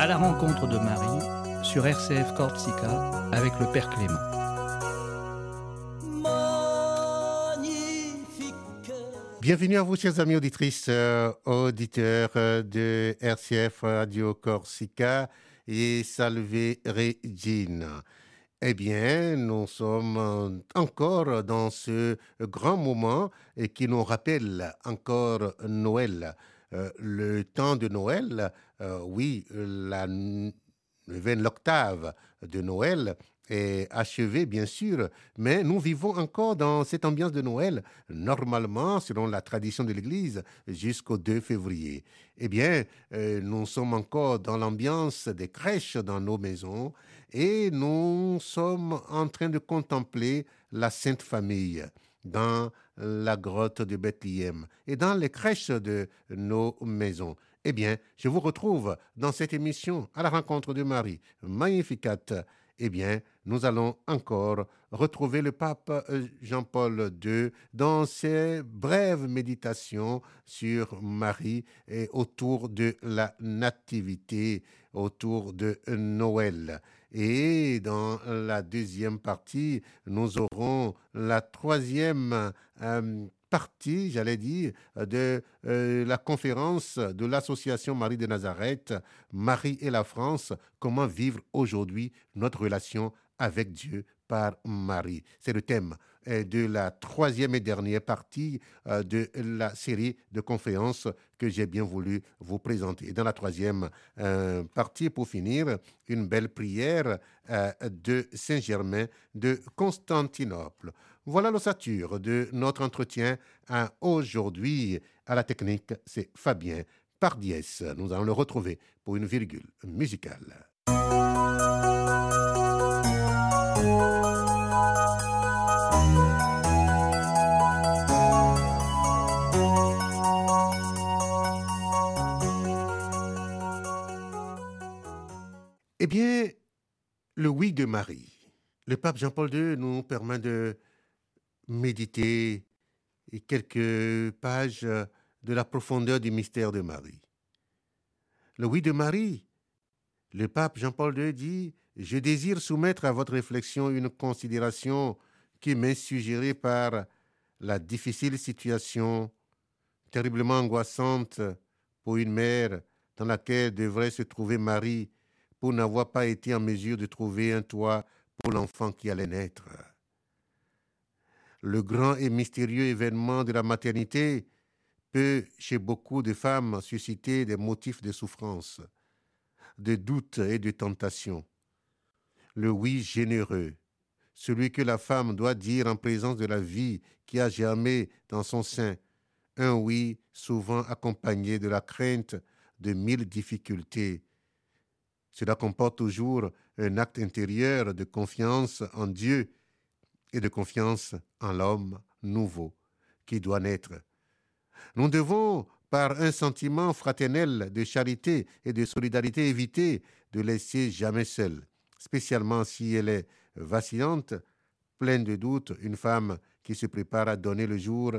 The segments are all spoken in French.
À la rencontre de Marie sur RCF Corsica avec le Père Clément. Bienvenue à vous, chers amis auditrices, euh, auditeurs euh, de RCF Radio Corsica et Salve Regina. Eh bien, nous sommes encore dans ce grand moment qui nous rappelle encore Noël. Le temps de Noël, oui, la l'octave de Noël est achevé, bien sûr, mais nous vivons encore dans cette ambiance de Noël, normalement, selon la tradition de l'Église, jusqu'au 2 février. Eh bien, euh, nous sommes encore dans l'ambiance des crèches dans nos maisons et nous sommes en train de contempler la Sainte Famille dans la grotte de Bethléem et dans les crèches de nos maisons. Eh bien, je vous retrouve dans cette émission à la rencontre de Marie, Magnificat eh bien, nous allons encore retrouver le pape euh, Jean-Paul II dans ses brèves méditations sur Marie et autour de la nativité, autour de Noël. Et dans la deuxième partie, nous aurons la troisième euh, partie, j'allais dire, de euh, la conférence de l'Association Marie de Nazareth, Marie et la France, comment vivre aujourd'hui notre relation avec Dieu par Marie. C'est le thème euh, de la troisième et dernière partie euh, de la série de conférences que j'ai bien voulu vous présenter. dans la troisième partie, pour finir, une belle prière de Saint-Germain de Constantinople. Voilà l'ossature de notre entretien aujourd'hui. À la technique, c'est Fabien Pardiès. Nous allons le retrouver pour une virgule musicale. Le oui de Marie. Le pape Jean-Paul II nous permet de méditer quelques pages de la profondeur du mystère de Marie. Le oui de Marie, le pape Jean-Paul II dit Je désire soumettre à votre réflexion une considération qui m'est suggérée par la difficile situation terriblement angoissante pour une mère dans laquelle devrait se trouver Marie pour n'avoir pas été en mesure de trouver un toit pour l'enfant qui allait naître le grand et mystérieux événement de la maternité peut, chez beaucoup de femmes, susciter des motifs de souffrance, de doute et de tentation. Le oui généreux, celui que la femme doit dire en présence de la vie qui a germé dans son sein, un oui souvent accompagné de la crainte de mille difficultés. Cela comporte toujours un acte intérieur de confiance en Dieu et de confiance en l'homme nouveau qui doit naître. Nous devons, par un sentiment fraternel de charité et de solidarité, éviter de laisser jamais seule, spécialement si elle est vacillante, pleine de doutes, une femme qui se prépare à donner le jour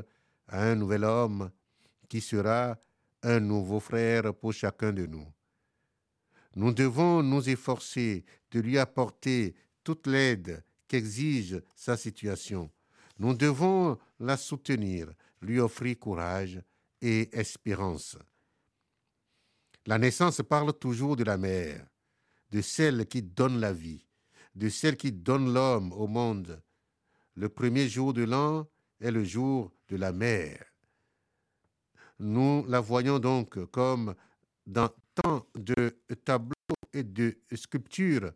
à un nouvel homme qui sera un nouveau frère pour chacun de nous. Nous devons nous efforcer de lui apporter toute l'aide qu'exige sa situation. Nous devons la soutenir, lui offrir courage et espérance. La naissance parle toujours de la mère, de celle qui donne la vie, de celle qui donne l'homme au monde. Le premier jour de l'an est le jour de la mère. Nous la voyons donc comme dans de tableaux et de sculptures,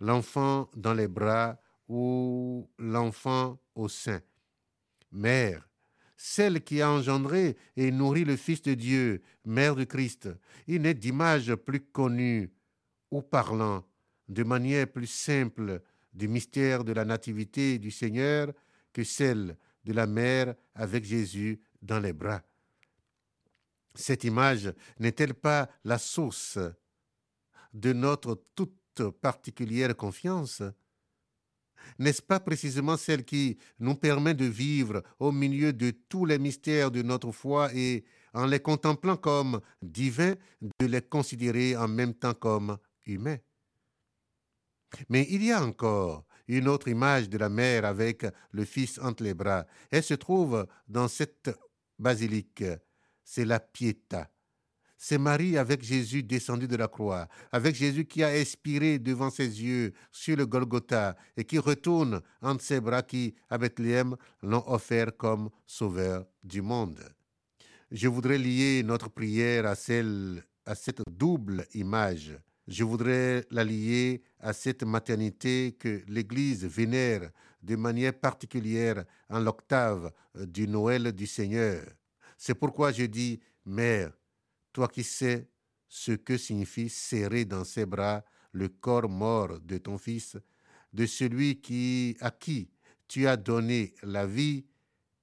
l'enfant dans les bras ou l'enfant au sein. Mère, celle qui a engendré et nourri le Fils de Dieu, Mère de Christ, il n'est d'image plus connue ou parlant de manière plus simple du mystère de la nativité du Seigneur que celle de la mère avec Jésus dans les bras. Cette image n'est-elle pas la source de notre toute particulière confiance? N'est-ce pas précisément celle qui nous permet de vivre au milieu de tous les mystères de notre foi et en les contemplant comme divins, de les considérer en même temps comme humains? Mais il y a encore une autre image de la mère avec le Fils entre les bras. Elle se trouve dans cette basilique. C'est la Pietà. C'est Marie avec Jésus descendu de la croix, avec Jésus qui a expiré devant ses yeux sur le Golgotha et qui retourne entre ses bras qui, à Bethléem, l'ont offert comme sauveur du monde. Je voudrais lier notre prière à celle, à cette double image. Je voudrais la lier à cette maternité que l'Église vénère de manière particulière en l'octave du Noël du Seigneur. C'est pourquoi je dis, Mère, toi qui sais ce que signifie serrer dans ses bras le corps mort de ton fils, de celui à qui tu as donné la vie,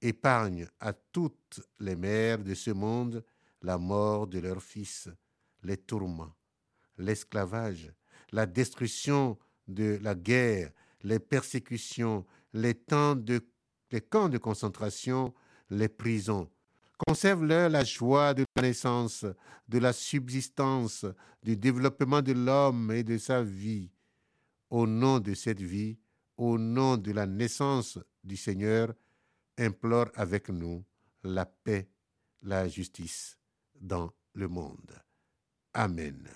épargne à toutes les mères de ce monde la mort de leur fils, les tourments, l'esclavage, la destruction de la guerre, les persécutions, les, les camps de concentration, les prisons, Conserve-leur la joie de la naissance, de la subsistance, du développement de l'homme et de sa vie. Au nom de cette vie, au nom de la naissance du Seigneur, implore avec nous la paix, la justice dans le monde. Amen.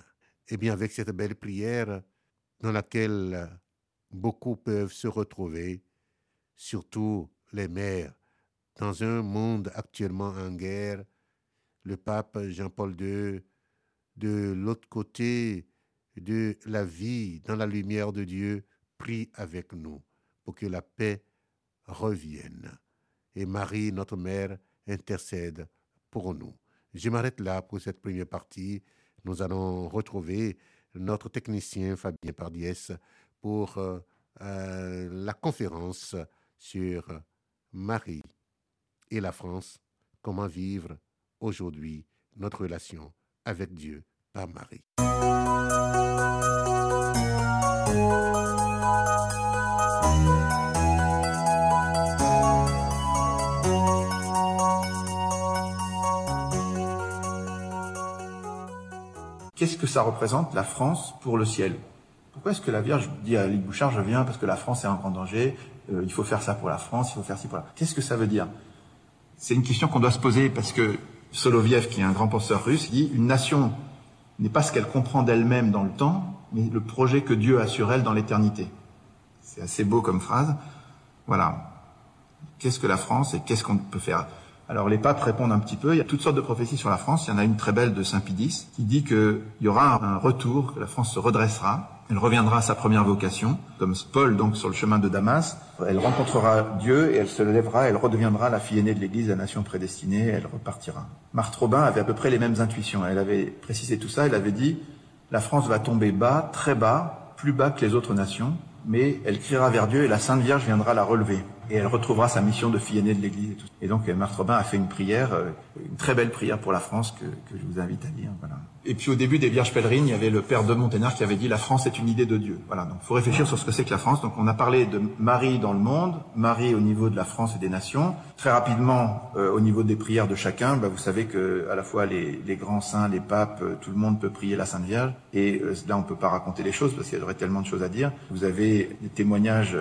Eh bien, avec cette belle prière dans laquelle beaucoup peuvent se retrouver, surtout les mères, dans un monde actuellement en guerre, le pape Jean-Paul II, de l'autre côté de la vie, dans la lumière de Dieu, prie avec nous pour que la paix revienne. Et Marie, notre mère, intercède pour nous. Je m'arrête là pour cette première partie. Nous allons retrouver notre technicien Fabien Pardiès pour euh, euh, la conférence sur Marie et la France, comment vivre aujourd'hui notre relation avec Dieu par Marie. Qu'est-ce que ça représente la France pour le ciel? Pourquoi est-ce que la Vierge dit à Ligue Bouchard, je viens parce que la France est en grand danger, euh, il faut faire ça pour la France, il faut faire ci pour la... Qu'est-ce que ça veut dire? C'est une question qu'on doit se poser parce que Soloviev, qui est un grand penseur russe, dit une nation n'est pas ce qu'elle comprend d'elle-même dans le temps, mais le projet que Dieu a sur elle dans l'éternité. C'est assez beau comme phrase. Voilà. Qu'est-ce que la France et qu'est-ce qu'on peut faire? Alors les papes répondent un petit peu. Il y a toutes sortes de prophéties sur la France. Il y en a une très belle de Saint Pidis qui dit qu'il y aura un retour, que la France se redressera, elle reviendra à sa première vocation, comme Paul donc sur le chemin de Damas. Elle rencontrera Dieu et elle se lèvera, elle redeviendra la fille aînée de l'Église, la nation prédestinée, elle repartira. Marthe Robin avait à peu près les mêmes intuitions. Elle avait précisé tout ça, elle avait dit, la France va tomber bas, très bas, plus bas que les autres nations, mais elle criera vers Dieu et la Sainte Vierge viendra la relever et elle retrouvera sa mission de fille aînée de l'Église. Et, et donc Marthe Robin a fait une prière, euh, une très belle prière pour la France que, que je vous invite à lire. Voilà. Et puis au début des Vierges pèlerines, il y avait le père de Monténard qui avait dit la France est une idée de Dieu. Voilà, donc faut réfléchir sur ce que c'est que la France. Donc on a parlé de Marie dans le monde, Marie au niveau de la France et des nations. Très rapidement, euh, au niveau des prières de chacun, bah, vous savez que à la fois les, les grands saints, les papes, euh, tout le monde peut prier la Sainte Vierge. Et là, on peut pas raconter les choses parce qu'il y aurait tellement de choses à dire. Vous avez des témoignages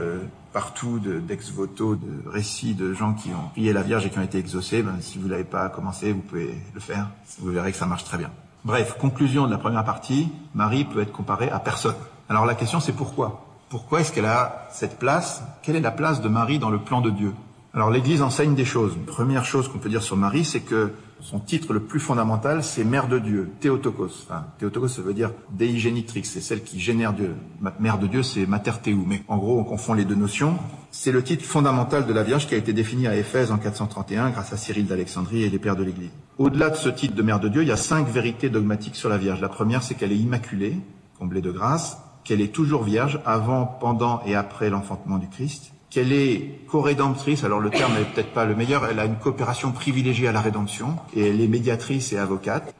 partout d'ex-voto, de, récits de gens qui ont prié la Vierge et qui ont été exaucés. Ben, si vous l'avez pas commencé, vous pouvez le faire. Vous verrez que ça marche très bien. Bref, conclusion de la première partie, Marie peut être comparée à personne. Alors la question c'est pourquoi? Pourquoi est-ce qu'elle a cette place? Quelle est la place de Marie dans le plan de Dieu? Alors l'Église enseigne des choses. Première chose qu'on peut dire sur Marie, c'est que son titre le plus fondamental, c'est Mère de Dieu, Théotokos. Enfin, Théotokos, ça veut dire Dei Genitrix, c'est celle qui génère Dieu. Mère de Dieu, c'est Mater Théou. Mais en gros, on confond les deux notions. C'est le titre fondamental de la Vierge qui a été défini à Éphèse en 431 grâce à Cyril d'Alexandrie et les pères de l'Église. Au-delà de ce titre de Mère de Dieu, il y a cinq vérités dogmatiques sur la Vierge. La première, c'est qu'elle est immaculée, comblée de grâce, qu'elle est toujours vierge avant, pendant et après l'enfantement du Christ, qu'elle est co-rédemptrice, alors le terme n'est peut-être pas le meilleur, elle a une coopération privilégiée à la rédemption, et elle est médiatrice et avocate.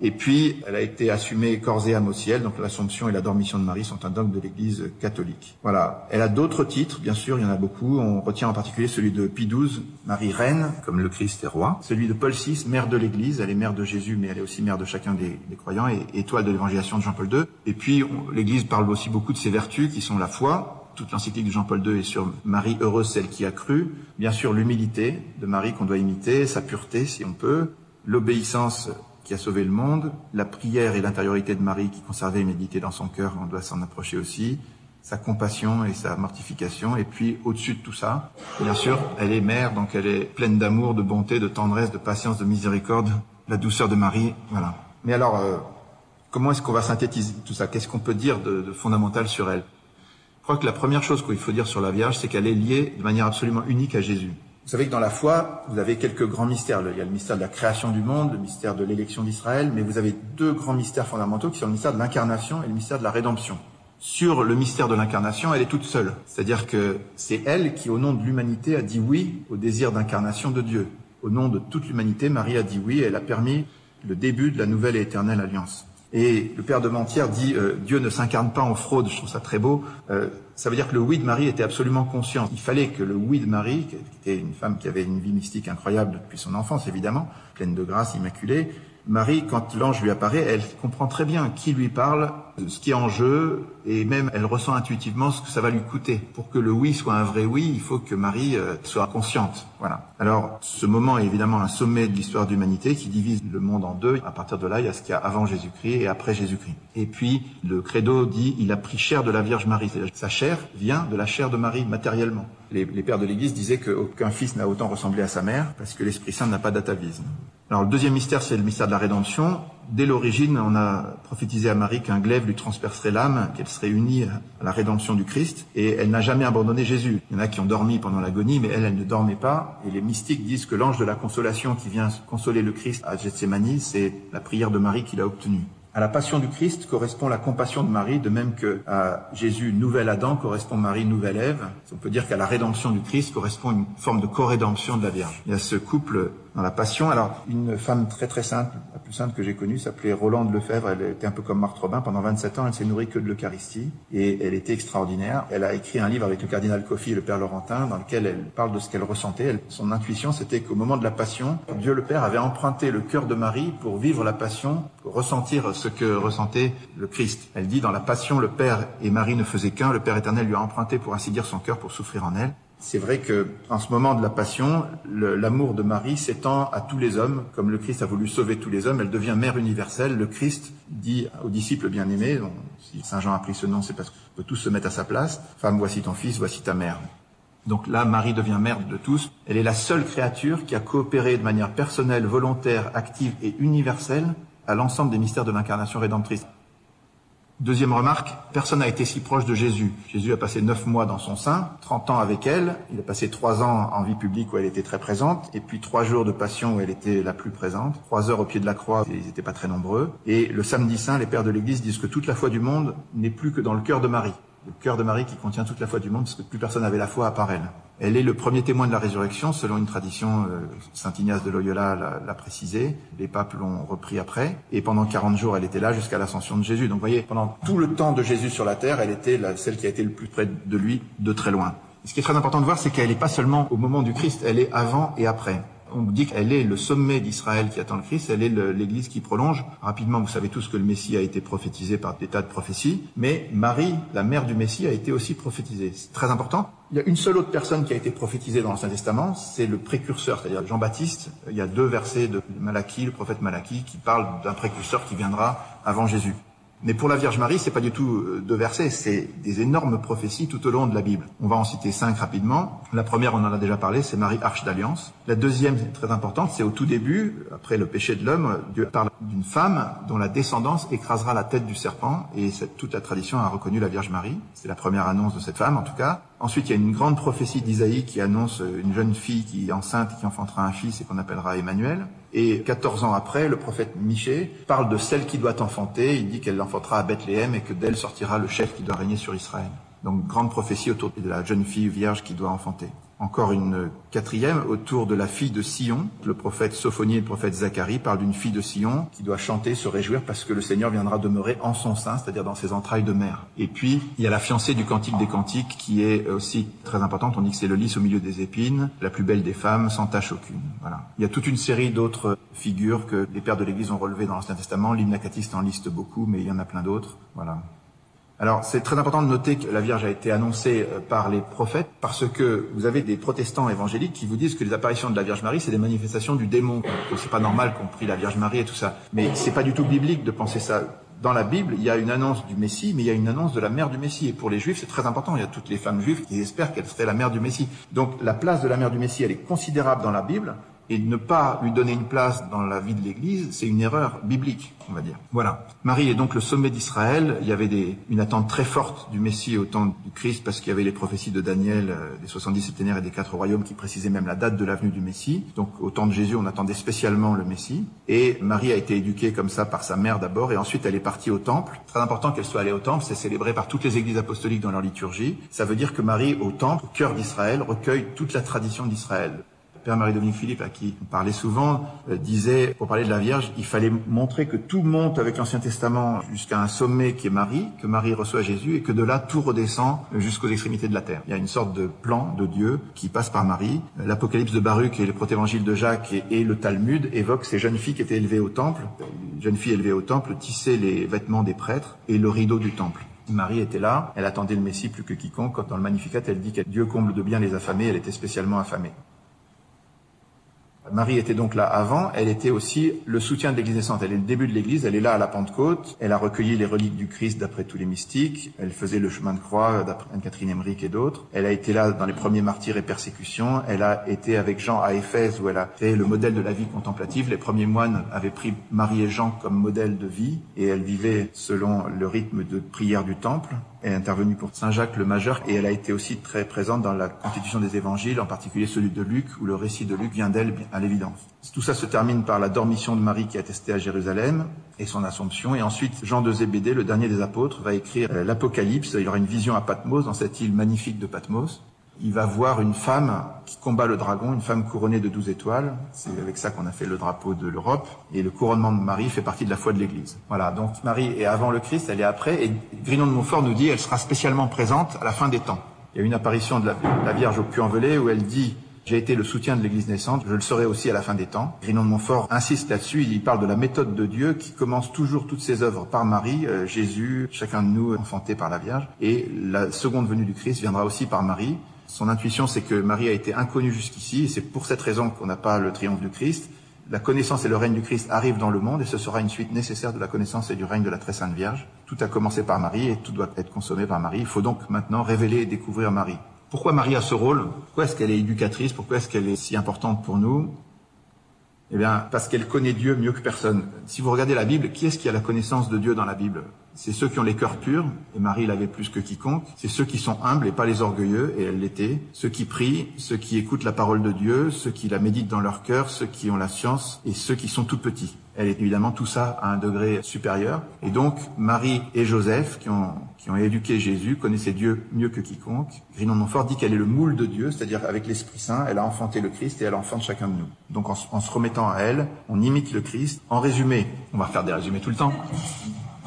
Et puis, elle a été assumée corps et âme au ciel, donc l'Assomption et la Dormition de Marie sont un dogme de l'Église catholique. Voilà. Elle a d'autres titres, bien sûr, il y en a beaucoup. On retient en particulier celui de Pie XII, Marie Reine, comme le Christ est roi. Celui de Paul VI, mère de l'Église. Elle est mère de Jésus, mais elle est aussi mère de chacun des, croyants, et étoile de l'évangélisation de Jean-Paul II. Et puis, l'Église parle aussi beaucoup de ses vertus, qui sont la foi, toute l'encyclique de Jean-Paul II est sur Marie heureuse, celle qui a cru. Bien sûr, l'humilité de Marie qu'on doit imiter, sa pureté si on peut, l'obéissance qui a sauvé le monde, la prière et l'intériorité de Marie qui conservait et méditait dans son cœur, on doit s'en approcher aussi, sa compassion et sa mortification, et puis au-dessus de tout ça, bien sûr, elle est mère, donc elle est pleine d'amour, de bonté, de tendresse, de patience, de miséricorde, la douceur de Marie, voilà. Mais alors, euh, comment est-ce qu'on va synthétiser tout ça? Qu'est-ce qu'on peut dire de, de fondamental sur elle? Crois que la première chose qu'il faut dire sur la Vierge, c'est qu'elle est liée de manière absolument unique à Jésus. Vous savez que dans la foi, vous avez quelques grands mystères. Il y a le mystère de la création du monde, le mystère de l'élection d'Israël, mais vous avez deux grands mystères fondamentaux qui sont le mystère de l'incarnation et le mystère de la rédemption. Sur le mystère de l'incarnation, elle est toute seule. C'est-à-dire que c'est elle qui, au nom de l'humanité, a dit oui au désir d'incarnation de Dieu. Au nom de toute l'humanité, Marie a dit oui et elle a permis le début de la nouvelle et éternelle alliance. Et le père de Mentière dit euh, Dieu ne s'incarne pas en fraude. Je trouve ça très beau. Euh, ça veut dire que le oui de Marie était absolument conscient. Il fallait que le oui de Marie, qui était une femme qui avait une vie mystique incroyable depuis son enfance évidemment, pleine de grâce, immaculée, Marie, quand l'ange lui apparaît, elle comprend très bien qui lui parle, ce qui est en jeu, et même elle ressent intuitivement ce que ça va lui coûter. Pour que le oui soit un vrai oui, il faut que Marie euh, soit consciente. Voilà. Alors, ce moment est évidemment un sommet de l'histoire d'humanité qui divise le monde en deux. À partir de là, il y a ce qu'il y a avant Jésus-Christ et après Jésus-Christ. Et puis, le credo dit, il a pris chair de la Vierge Marie. Sa chair vient de la chair de Marie matériellement. Les, les pères de l'Église disaient qu'aucun fils n'a autant ressemblé à sa mère parce que l'Esprit Saint n'a pas d'atavisme. Alors le deuxième mystère, c'est le mystère de la rédemption. Dès l'origine, on a prophétisé à Marie qu'un glaive lui transpercerait l'âme, qu'elle serait unie à la rédemption du Christ, et elle n'a jamais abandonné Jésus. Il y en a qui ont dormi pendant l'agonie, mais elle, elle ne dormait pas, et les mystiques disent que l'ange de la consolation qui vient consoler le Christ à Gethsemane, c'est la prière de Marie qu'il a obtenue. À la passion du Christ correspond la compassion de Marie, de même que à Jésus, nouvel Adam, correspond Marie, nouvelle Ève. On peut dire qu'à la rédemption du Christ correspond une forme de co-rédemption de la Vierge. Il y a ce couple dans la passion. Alors, une femme très très sainte, plus sainte que j'ai connue, s'appelait Rolande Lefebvre. Elle était un peu comme Marthe Robin. Pendant 27 ans, elle s'est nourrie que de l'Eucharistie et elle était extraordinaire. Elle a écrit un livre avec le cardinal Coffey et le père Laurentin dans lequel elle parle de ce qu'elle ressentait. Son intuition, c'était qu'au moment de la passion, Dieu le Père avait emprunté le cœur de Marie pour vivre la passion, pour ressentir ce que ressentait le Christ. Elle dit dans la passion, le Père et Marie ne faisaient qu'un. Le Père éternel lui a emprunté, pour ainsi dire, son cœur pour souffrir en elle. C'est vrai que, en ce moment de la passion, l'amour de Marie s'étend à tous les hommes, comme le Christ a voulu sauver tous les hommes. Elle devient mère universelle. Le Christ dit aux disciples bien-aimés, si Saint Jean a pris ce nom, c'est parce qu'on peut tous se mettre à sa place. Femme, voici ton fils, voici ta mère. Donc là, Marie devient mère de tous. Elle est la seule créature qui a coopéré de manière personnelle, volontaire, active et universelle à l'ensemble des mystères de l'incarnation rédemptrice. Deuxième remarque, personne n'a été si proche de Jésus. Jésus a passé neuf mois dans son sein, 30 ans avec elle, il a passé trois ans en vie publique où elle était très présente, et puis trois jours de passion où elle était la plus présente, trois heures au pied de la croix, ils n'étaient pas très nombreux. Et le samedi saint, les pères de l'Église disent que toute la foi du monde n'est plus que dans le cœur de Marie. Le cœur de Marie qui contient toute la foi du monde, parce que plus personne n'avait la foi à part elle. Elle est le premier témoin de la résurrection, selon une tradition, euh, Saint Ignace de Loyola l'a précisé, les papes l'ont repris après, et pendant 40 jours, elle était là jusqu'à l'ascension de Jésus. Donc vous voyez, pendant tout le temps de Jésus sur la terre, elle était la, celle qui a été le plus près de lui, de très loin. ce qui est très important de voir, c'est qu'elle n'est pas seulement au moment du Christ, elle est avant et après. On dit qu'elle est le sommet d'Israël qui attend le Christ, elle est l'Église qui prolonge. Rapidement, vous savez tous que le Messie a été prophétisé par des tas de prophéties, mais Marie, la mère du Messie, a été aussi prophétisée. C'est très important. Il y a une seule autre personne qui a été prophétisée dans l'Ancien Testament, c'est le précurseur, c'est-à-dire Jean-Baptiste. Il y a deux versets de Malachie, le prophète Malachie, qui parlent d'un précurseur qui viendra avant Jésus. Mais pour la Vierge Marie, c'est pas du tout euh, deux versets, c'est des énormes prophéties tout au long de la Bible. On va en citer cinq rapidement. La première, on en a déjà parlé, c'est Marie Arche d'Alliance. La deuxième, très importante, c'est au tout début, après le péché de l'homme, Dieu parle d'une femme dont la descendance écrasera la tête du serpent, et toute la tradition a reconnu la Vierge Marie. C'est la première annonce de cette femme, en tout cas. Ensuite, il y a une grande prophétie d'Isaïe qui annonce une jeune fille qui est enceinte et qui enfantera un fils et qu'on appellera Emmanuel. Et 14 ans après, le prophète Michée parle de celle qui doit enfanter. Il dit qu'elle l'enfantera à Bethléem et que d'elle sortira le chef qui doit régner sur Israël. Donc, grande prophétie autour de la jeune fille vierge qui doit enfanter. Encore une quatrième autour de la fille de Sion. Le prophète Sophonie et le prophète Zacharie parlent d'une fille de Sion qui doit chanter, se réjouir parce que le Seigneur viendra demeurer en son sein, c'est-à-dire dans ses entrailles de mère. Et puis, il y a la fiancée du Cantique des Cantiques qui est aussi très importante. On dit que c'est le lys au milieu des épines, la plus belle des femmes, sans tache aucune. Voilà. Il y a toute une série d'autres figures que les pères de l'Église ont relevées dans l'Ancien Testament. L'hymne en liste beaucoup, mais il y en a plein d'autres. Voilà. Alors c'est très important de noter que la Vierge a été annoncée euh, par les prophètes parce que vous avez des protestants évangéliques qui vous disent que les apparitions de la Vierge Marie c'est des manifestations du démon, c'est pas normal qu'on prie la Vierge Marie et tout ça. Mais c'est pas du tout biblique de penser ça. Dans la Bible, il y a une annonce du Messie, mais il y a une annonce de la mère du Messie. Et pour les Juifs, c'est très important. Il y a toutes les femmes juives qui espèrent qu'elle serait la mère du Messie. Donc la place de la mère du Messie, elle est considérable dans la Bible et ne pas lui donner une place dans la vie de l'Église, c'est une erreur biblique, on va dire. Voilà. Marie est donc le sommet d'Israël. Il y avait des, une attente très forte du Messie au temps du Christ parce qu'il y avait les prophéties de Daniel, euh, des 70 septénaires et des quatre royaumes qui précisaient même la date de l'avenue du Messie. Donc au temps de Jésus, on attendait spécialement le Messie. Et Marie a été éduquée comme ça par sa mère d'abord et ensuite elle est partie au temple. Très important qu'elle soit allée au temple, c'est célébré par toutes les églises apostoliques dans leur liturgie. Ça veut dire que Marie au temple, au cœur d'Israël, recueille toute la tradition d'Israël. Père Marie-Dominique Philippe, à qui on parlait souvent, euh, disait, pour parler de la Vierge, il fallait montrer que tout monte avec l'Ancien Testament jusqu'à un sommet qui est Marie, que Marie reçoit Jésus, et que de là, tout redescend jusqu'aux extrémités de la terre. Il y a une sorte de plan de Dieu qui passe par Marie. L'Apocalypse de Baruch et le protévangile de Jacques et, le Talmud évoquent ces jeunes filles qui étaient élevées au temple, les jeunes filles élevées au temple tissaient les vêtements des prêtres et le rideau du temple. Marie était là, elle attendait le Messie plus que quiconque. Quand dans le Magnificat, elle dit que Dieu comble de bien les affamés, elle était spécialement affamée. Marie était donc là avant, elle était aussi le soutien de l'Église naissante. Elle est le début de l'Église, elle est là à la Pentecôte, elle a recueilli les reliques du Christ d'après tous les mystiques, elle faisait le chemin de croix d'après Anne-Catherine Emmerich et d'autres, elle a été là dans les premiers martyrs et persécutions, elle a été avec Jean à Éphèse où elle a créé le modèle de la vie contemplative. Les premiers moines avaient pris Marie et Jean comme modèle de vie et elle vivait selon le rythme de prière du temple est intervenue pour Saint Jacques le Majeur et elle a été aussi très présente dans la constitution des évangiles, en particulier celui de Luc, où le récit de Luc vient d'elle à l'évidence. Tout ça se termine par la dormition de Marie qui est attestée à Jérusalem et son assomption. Et ensuite, Jean de Zébédée, le dernier des apôtres, va écrire l'Apocalypse. Il y aura une vision à Patmos, dans cette île magnifique de Patmos il va voir une femme qui combat le dragon, une femme couronnée de douze étoiles. C'est avec ça qu'on a fait le drapeau de l'Europe. Et le couronnement de Marie fait partie de la foi de l'Église. Voilà, donc Marie est avant le Christ, elle est après. Et Grignon de Montfort nous dit elle sera spécialement présente à la fin des temps. Il y a une apparition de la, Vierge au puy-en-velay où elle dit j'ai été le soutien de l'Église naissante, je le serai aussi à la fin des temps. Grignon de Montfort insiste là-dessus, il parle de la méthode de Dieu qui commence toujours toutes ses œuvres par Marie, euh, Jésus, chacun de nous enfanté par la Vierge, et la seconde venue du Christ viendra aussi par Marie. Son intuition, c'est que Marie a été inconnue jusqu'ici, et c'est pour cette raison qu'on n'a pas le triomphe du Christ. La connaissance et le règne du Christ arrivent dans le monde, et ce sera une suite nécessaire de la connaissance et du règne de la très sainte Vierge. Tout a commencé par Marie, et tout doit être consommé par Marie. Il faut donc maintenant révéler et découvrir Marie. Pourquoi Marie a ce rôle? Pourquoi est-ce qu'elle est éducatrice? Pourquoi est-ce qu'elle est si importante pour nous? Eh bien, parce qu'elle connaît Dieu mieux que personne. Si vous regardez la Bible, qui est-ce qui a la connaissance de Dieu dans la Bible? C'est ceux qui ont les cœurs purs, et Marie l'avait plus que quiconque. C'est ceux qui sont humbles et pas les orgueilleux, et elle l'était. Ceux qui prient, ceux qui écoutent la parole de Dieu, ceux qui la méditent dans leur cœur, ceux qui ont la science, et ceux qui sont tout petits. Elle est évidemment tout ça à un degré supérieur. Et donc, Marie et Joseph, qui ont, qui ont éduqué Jésus, connaissaient Dieu mieux que quiconque. Grinon Montfort dit qu'elle est le moule de Dieu, c'est-à-dire avec l'Esprit Saint, elle a enfanté le Christ et elle enfante chacun de nous. Donc, en, en se remettant à elle, on imite le Christ. En résumé, on va faire des résumés tout le temps.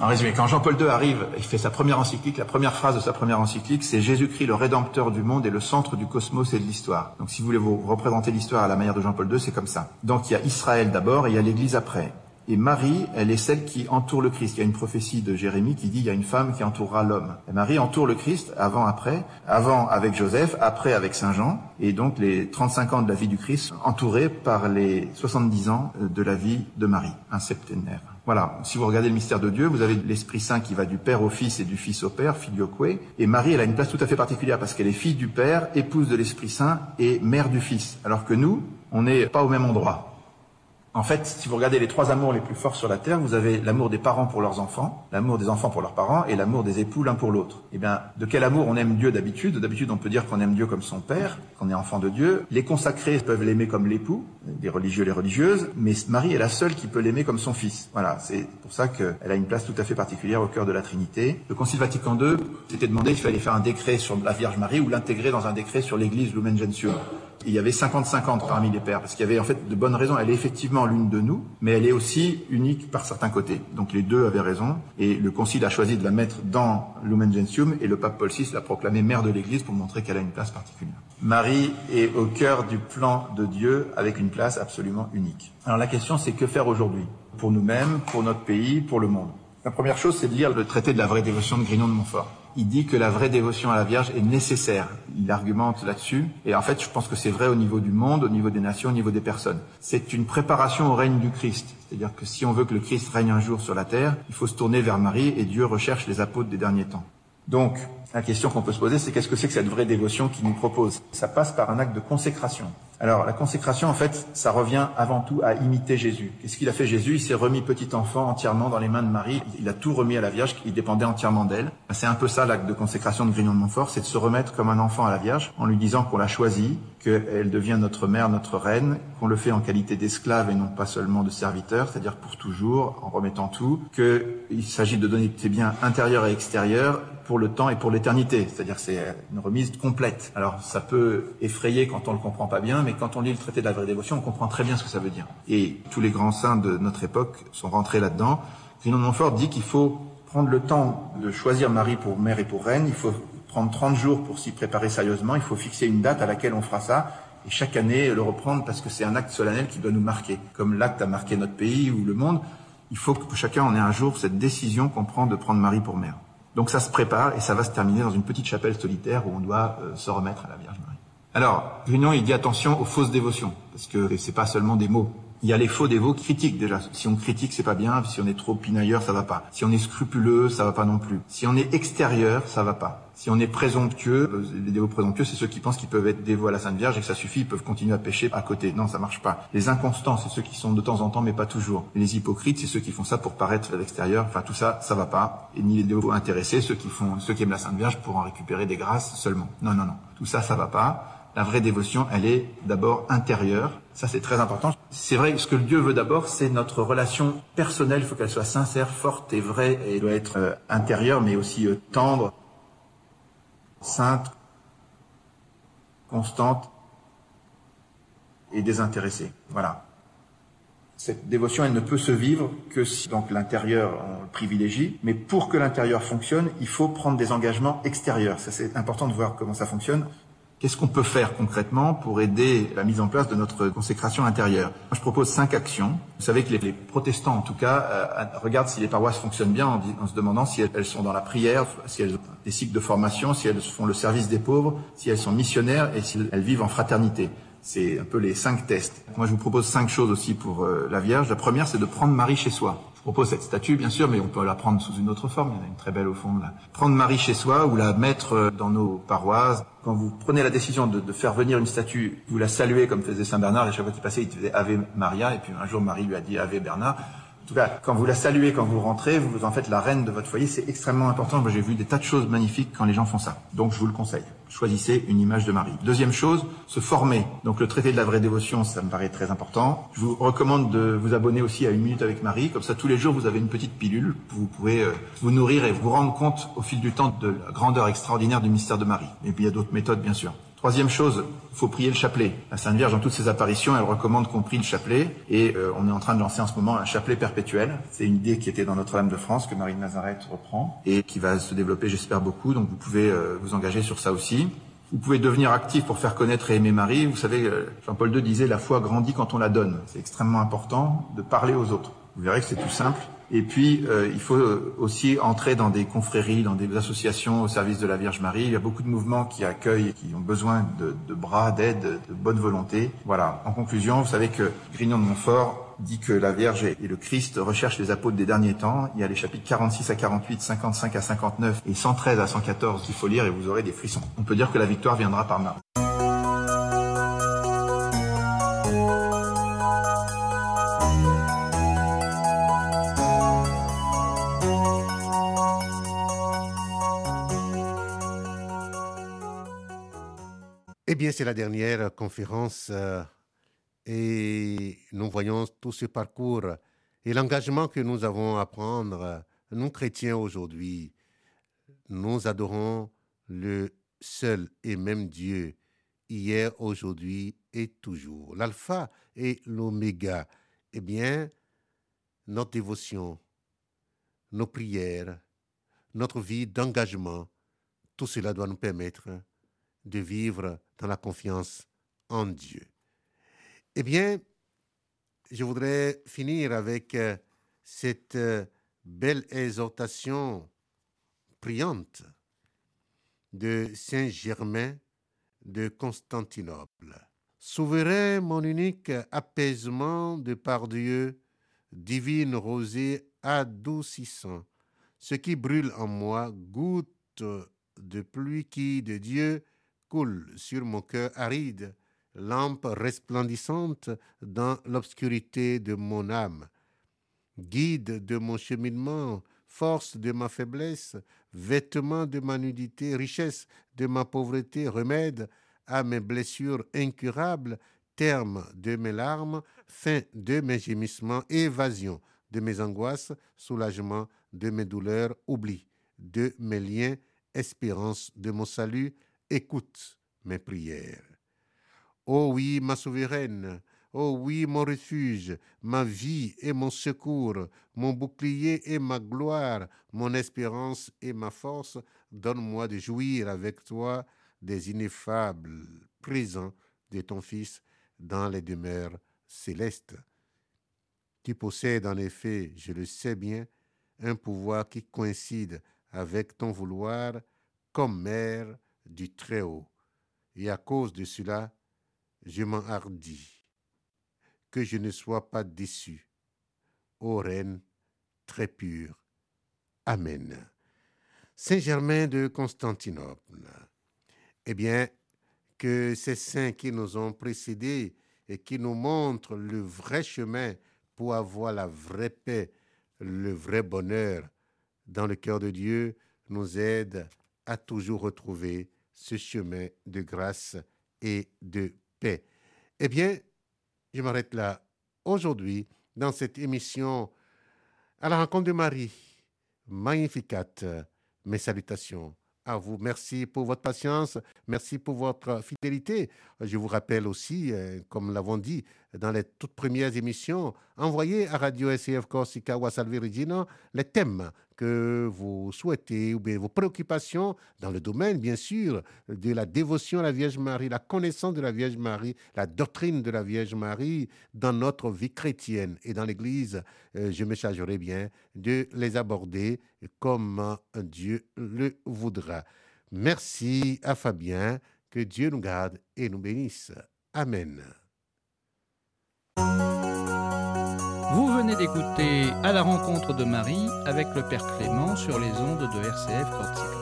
En résumé, quand Jean-Paul II arrive, il fait sa première encyclique, la première phrase de sa première encyclique, c'est Jésus-Christ, le rédempteur du monde et le centre du cosmos et de l'histoire. Donc si vous voulez vous représenter l'histoire à la manière de Jean-Paul II, c'est comme ça. Donc il y a Israël d'abord et il y a l'Église après. Et Marie, elle est celle qui entoure le Christ. Il y a une prophétie de Jérémie qui dit il y a une femme qui entourera l'homme. Et Marie entoure le Christ avant, après, avant avec Joseph, après avec Saint Jean, et donc les 35 ans de la vie du Christ entourés par les 70 ans de la vie de Marie, un septénaire. Voilà, si vous regardez le mystère de Dieu, vous avez l'Esprit Saint qui va du Père au Fils et du Fils au Père, filioque, et Marie, elle a une place tout à fait particulière parce qu'elle est fille du Père, épouse de l'Esprit Saint et mère du Fils, alors que nous, on n'est pas au même endroit. En fait, si vous regardez les trois amours les plus forts sur la terre, vous avez l'amour des parents pour leurs enfants, l'amour des enfants pour leurs parents et l'amour des époux l'un pour l'autre. Eh bien, de quel amour on aime Dieu d'habitude? D'habitude, on peut dire qu'on aime Dieu comme son père, qu'on est enfant de Dieu. Les consacrés peuvent l'aimer comme l'époux, les religieux, les religieuses, mais Marie est la seule qui peut l'aimer comme son fils. Voilà, c'est pour ça qu'elle a une place tout à fait particulière au cœur de la Trinité. Le Concile Vatican II s'était demandé s'il fallait faire un décret sur la Vierge Marie ou l'intégrer dans un décret sur l'Église Lumen Gentium il y avait 50-50 parmi les pères, parce qu'il y avait en fait de bonnes raisons. Elle est effectivement l'une de nous, mais elle est aussi unique par certains côtés. Donc les deux avaient raison, et le Concile a choisi de la mettre dans Lumen Gentium, et le pape Paul VI l'a proclamée mère de l'Église pour montrer qu'elle a une place particulière. Marie est au cœur du plan de Dieu avec une place absolument unique. Alors la question c'est que faire aujourd'hui? Pour nous-mêmes, pour notre pays, pour le monde? La première chose c'est de lire le traité de la vraie dévotion de Grignon de Montfort il dit que la vraie dévotion à la Vierge est nécessaire. Il argumente là-dessus. Et en fait, je pense que c'est vrai au niveau du monde, au niveau des nations, au niveau des personnes. C'est une préparation au règne du Christ. C'est-à-dire que si on veut que le Christ règne un jour sur la terre, il faut se tourner vers Marie et Dieu recherche les apôtres des derniers temps. Donc, la question qu'on peut se poser, c'est qu'est-ce que c'est que cette vraie dévotion qu'il nous propose? Ça passe par un acte de consécration. Alors, la consécration, en fait, ça revient avant tout à imiter Jésus. Qu'est-ce qu'il a fait Jésus? Il s'est remis petit enfant entièrement dans les mains de Marie. Il a tout remis à la Vierge, qui dépendait entièrement d'elle. C'est un peu ça l'acte de consécration de Grignon de Montfort, c'est de se remettre comme un enfant à la Vierge, en lui disant qu'on l'a choisie, qu'elle devient notre mère, notre reine, qu'on le fait en qualité d'esclave et non pas seulement de serviteur, c'est-à-dire pour toujours, en remettant tout, qu'il s'agit de donner ses biens intérieurs et extérieurs pour le temps et pour l'éternité, c'est-à-dire c'est une remise complète. Alors ça peut effrayer quand on le comprend pas bien, mais quand on lit le traité de la vraie dévotion, on comprend très bien ce que ça veut dire. Et tous les grands saints de notre époque sont rentrés là-dedans. Grinon de Montfort dit qu'il faut prendre le temps de choisir Marie pour mère et pour reine, il faut prendre 30 jours pour s'y préparer sérieusement, il faut fixer une date à laquelle on fera ça, et chaque année le reprendre parce que c'est un acte solennel qui doit nous marquer. Comme l'acte a marqué notre pays ou le monde, il faut que chacun en ait un jour cette décision qu'on prend de prendre Marie pour mère. Donc ça se prépare et ça va se terminer dans une petite chapelle solitaire où on doit euh, se remettre à la Vierge Marie. Alors, Grignon, il dit attention aux fausses dévotions, parce que c'est pas seulement des mots. Il y a les faux dévots critiques déjà. Si on critique, c'est pas bien. Si on est trop pinailleur, ça va pas. Si on est scrupuleux, ça va pas non plus. Si on est extérieur, ça va pas. Si on est présomptueux, euh, les dévots présomptueux, c'est ceux qui pensent qu'ils peuvent être dévots à la Sainte Vierge et que ça suffit, ils peuvent continuer à pécher à côté. Non, ça marche pas. Les inconstants, c'est ceux qui sont de temps en temps, mais pas toujours. Les hypocrites, c'est ceux qui font ça pour paraître à l'extérieur. Enfin, tout ça, ça va pas. Et ni les dévots intéressés, ceux qui font, ceux qui aiment la Sainte Vierge pour en récupérer des grâces seulement. Non, non, non. Tout ça, ça va pas. La vraie dévotion, elle est d'abord intérieure. Ça, c'est très important. C'est vrai que ce que Dieu veut d'abord, c'est notre relation personnelle. Il faut qu'elle soit sincère, forte et vraie. Et elle doit être euh, intérieure, mais aussi euh, tendre, sainte, constante et désintéressée. Voilà. Cette dévotion, elle ne peut se vivre que si donc l'intérieur on le privilégie, mais pour que l'intérieur fonctionne, il faut prendre des engagements extérieurs. Ça c'est important de voir comment ça fonctionne. Qu'est-ce qu'on peut faire concrètement pour aider la mise en place de notre consécration intérieure? Moi, Je propose cinq actions. Vous savez que les, protestants, en tout cas, euh, regardent si les paroisses fonctionnent bien en, se demandant si elles, sont dans la prière, si elles ont des cycles de formation, si elles font le service des pauvres, si elles sont missionnaires et si elles vivent en fraternité. C'est un peu les cinq tests. Moi, je vous propose cinq choses aussi pour euh, la Vierge. La première, c'est de prendre Marie chez soi. Propose cette statue, bien sûr, mais on peut la prendre sous une autre forme. Il y en a une très belle au fond. Là. Prendre Marie chez soi ou la mettre euh, dans nos paroisses. Quand vous prenez la décision de, de faire venir une statue, vous la saluez comme faisait Saint Bernard. Et chaque fois qu'il passait, il faisait Ave Maria. Et puis un jour, Marie lui a dit Ave Bernard. Tout cas, quand vous la saluez, quand vous rentrez, vous en faites la reine de votre foyer. C'est extrêmement important. J'ai vu des tas de choses magnifiques quand les gens font ça. Donc, je vous le conseille. Choisissez une image de Marie. Deuxième chose, se former. Donc, le traité de la vraie dévotion, ça me paraît très important. Je vous recommande de vous abonner aussi à Une Minute avec Marie. Comme ça, tous les jours, vous avez une petite pilule. Vous pouvez euh, vous nourrir et vous rendre compte au fil du temps de la grandeur extraordinaire du mystère de Marie. Et puis, il y a d'autres méthodes, bien sûr. Troisième chose, il faut prier le chapelet. La Sainte Vierge, dans toutes ses apparitions, elle recommande qu'on prie le chapelet. Et euh, on est en train de lancer en ce moment un chapelet perpétuel. C'est une idée qui était dans Notre-Dame de France, que Marie de Nazareth reprend, et qui va se développer, j'espère, beaucoup. Donc vous pouvez euh, vous engager sur ça aussi. Vous pouvez devenir actif pour faire connaître et aimer Marie. Vous savez, euh, Jean-Paul II disait, la foi grandit quand on la donne. C'est extrêmement important de parler aux autres. Vous verrez que c'est tout simple. Et puis, euh, il faut aussi entrer dans des confréries, dans des associations au service de la Vierge Marie. Il y a beaucoup de mouvements qui accueillent, qui ont besoin de, de bras, d'aide, de bonne volonté. Voilà. En conclusion, vous savez que Grignon de Montfort dit que la Vierge et le Christ recherchent les apôtres des derniers temps. Il y a les chapitres 46 à 48, 55 à 59 et 113 à 114 qu'il faut lire et vous aurez des frissons. On peut dire que la victoire viendra par Marie. Eh bien, c'est la dernière conférence euh, et nous voyons tout ce parcours et l'engagement que nous avons à prendre, nous chrétiens aujourd'hui. Nous adorons le seul et même Dieu, hier, aujourd'hui et toujours. L'alpha et l'oméga. Eh bien, notre dévotion, nos prières, notre vie d'engagement, tout cela doit nous permettre de vivre dans la confiance en Dieu. Eh bien, je voudrais finir avec euh, cette euh, belle exhortation priante de Saint Germain de Constantinople. Souverain mon unique apaisement de par Dieu, divine rosée adoucissant, ce qui brûle en moi, goutte de pluie qui de Dieu coule sur mon cœur aride, lampe resplendissante dans l'obscurité de mon âme, guide de mon cheminement, force de ma faiblesse, vêtement de ma nudité, richesse de ma pauvreté, remède à mes blessures incurables, terme de mes larmes, fin de mes gémissements, évasion de mes angoisses, soulagement de mes douleurs, oubli de mes liens, espérance de mon salut, écoute mes prières. Ô oui, ma souveraine, ô oui, mon refuge, ma vie et mon secours, mon bouclier et ma gloire, mon espérance et ma force, donne-moi de jouir avec toi des ineffables présents de ton Fils dans les demeures célestes. Tu possèdes en effet, je le sais bien, un pouvoir qui coïncide avec ton vouloir comme mère du Très-Haut. Et à cause de cela, je m'enhardis, que je ne sois pas déçu. Ô Reine très pure. Amen. Saint Germain de Constantinople. Eh bien, que ces saints qui nous ont précédés et qui nous montrent le vrai chemin pour avoir la vraie paix, le vrai bonheur dans le cœur de Dieu, nous aident à toujours retrouver ce chemin de grâce et de paix. Eh bien, je m'arrête là aujourd'hui dans cette émission à la rencontre de Marie. Magnificat. Mes salutations à vous. Merci pour votre patience. Merci pour votre fidélité. Je vous rappelle aussi, euh, comme l'avons dit dans les toutes premières émissions, envoyez à Radio SCF Corsica ou à Salve Regina les thèmes que vous souhaitez ou bien vos préoccupations dans le domaine, bien sûr, de la dévotion à la Vierge Marie, la connaissance de la Vierge Marie, la doctrine de la Vierge Marie dans notre vie chrétienne et dans l'Église. Euh, je me chargerai bien de les aborder comme Dieu le voudra. Merci à Fabien. Que Dieu nous garde et nous bénisse. Amen. Venez d'écouter À la rencontre de Marie avec le Père Clément sur les ondes de RCF Corsica.